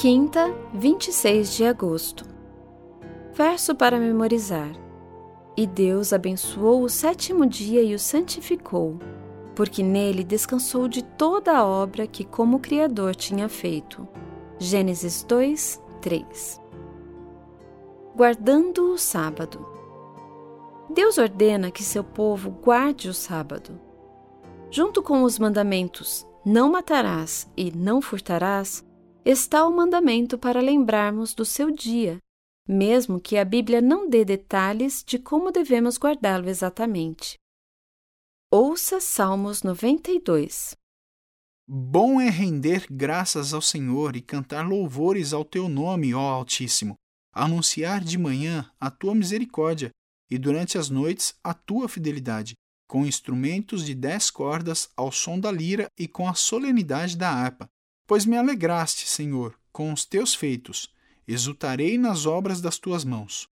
Quinta, 26 de agosto. Verso para memorizar. E Deus abençoou o sétimo dia e o santificou, porque nele descansou de toda a obra que, como Criador, tinha feito. Gênesis 2, 3. Guardando o sábado. Deus ordena que seu povo guarde o sábado. Junto com os mandamentos: não matarás e não furtarás está o mandamento para lembrarmos do seu dia, mesmo que a Bíblia não dê detalhes de como devemos guardá-lo exatamente. Ouça Salmos 92. Bom é render graças ao Senhor e cantar louvores ao teu nome, ó Altíssimo, anunciar de manhã a tua misericórdia e durante as noites a tua fidelidade, com instrumentos de dez cordas ao som da lira e com a solenidade da harpa Pois me alegraste, Senhor, com os teus feitos, exultarei nas obras das tuas mãos.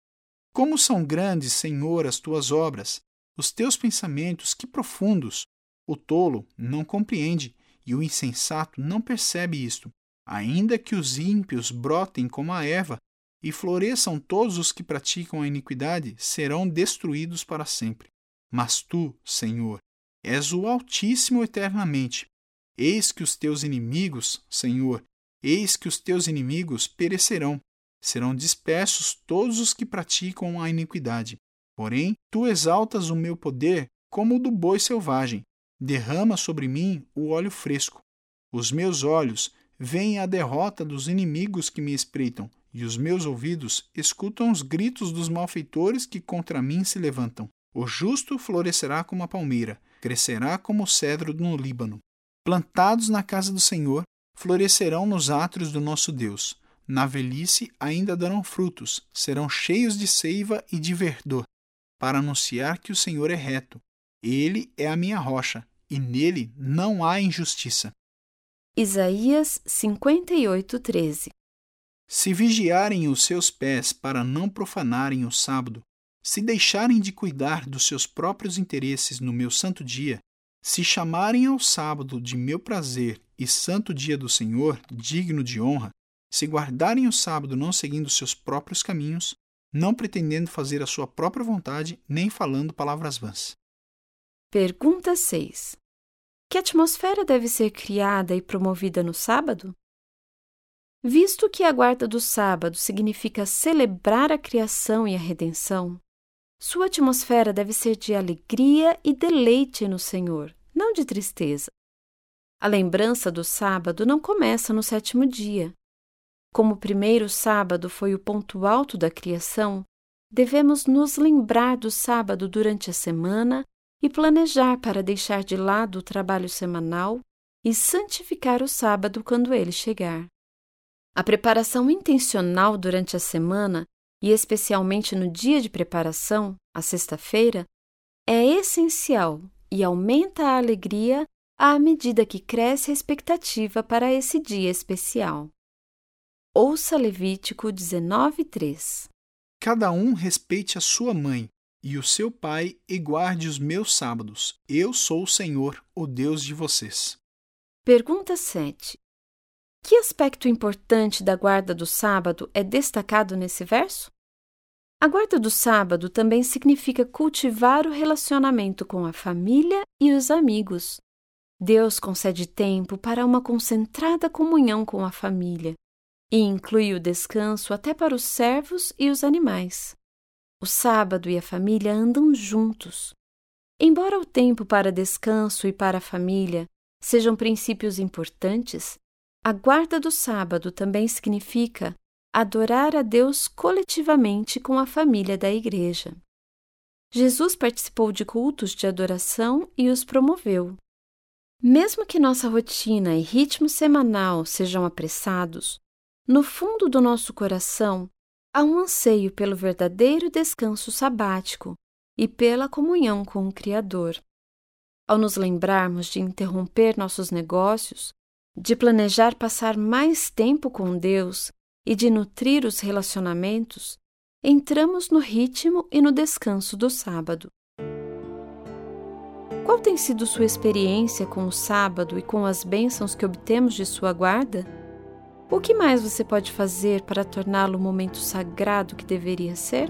Como são grandes, Senhor, as tuas obras, os teus pensamentos, que profundos! O tolo não compreende e o insensato não percebe isto. Ainda que os ímpios brotem como a erva e floresçam todos os que praticam a iniquidade, serão destruídos para sempre. Mas tu, Senhor, és o Altíssimo eternamente, Eis que os teus inimigos, Senhor, eis que os teus inimigos perecerão, serão dispersos todos os que praticam a iniquidade. Porém, tu exaltas o meu poder como o do boi selvagem, derrama sobre mim o óleo fresco. Os meus olhos veem a derrota dos inimigos que me espreitam, e os meus ouvidos escutam os gritos dos malfeitores que contra mim se levantam. O justo florescerá como a palmeira, crescerá como o cedro no Líbano plantados na casa do Senhor, florescerão nos átrios do nosso Deus. Na velhice ainda darão frutos, serão cheios de seiva e de verdor, para anunciar que o Senhor é reto. Ele é a minha rocha, e nele não há injustiça. Isaías 58:13 Se vigiarem os seus pés para não profanarem o sábado, se deixarem de cuidar dos seus próprios interesses no meu santo dia, se chamarem ao sábado de meu prazer e santo dia do Senhor, digno de honra, se guardarem o sábado não seguindo seus próprios caminhos, não pretendendo fazer a sua própria vontade, nem falando palavras vãs. Pergunta 6. Que atmosfera deve ser criada e promovida no sábado? Visto que a guarda do sábado significa celebrar a criação e a redenção, sua atmosfera deve ser de alegria e deleite no Senhor, não de tristeza. A lembrança do sábado não começa no sétimo dia. Como o primeiro sábado foi o ponto alto da criação, devemos nos lembrar do sábado durante a semana e planejar para deixar de lado o trabalho semanal e santificar o sábado quando ele chegar. A preparação intencional durante a semana, e especialmente no dia de preparação, a sexta-feira, é essencial e aumenta a alegria à medida que cresce a expectativa para esse dia especial. Ouça Levítico 19:3. Cada um respeite a sua mãe e o seu pai e guarde os meus sábados. Eu sou o Senhor, o Deus de vocês. Pergunta 7. Que aspecto importante da guarda do sábado é destacado nesse verso? A guarda do sábado também significa cultivar o relacionamento com a família e os amigos. Deus concede tempo para uma concentrada comunhão com a família e inclui o descanso até para os servos e os animais. O sábado e a família andam juntos. Embora o tempo para descanso e para a família sejam princípios importantes, a guarda do sábado também significa adorar a Deus coletivamente com a família da Igreja. Jesus participou de cultos de adoração e os promoveu. Mesmo que nossa rotina e ritmo semanal sejam apressados, no fundo do nosso coração há um anseio pelo verdadeiro descanso sabático e pela comunhão com o Criador. Ao nos lembrarmos de interromper nossos negócios, de planejar passar mais tempo com Deus e de nutrir os relacionamentos, entramos no ritmo e no descanso do sábado. Qual tem sido sua experiência com o sábado e com as bênçãos que obtemos de sua guarda? O que mais você pode fazer para torná-lo o momento sagrado que deveria ser?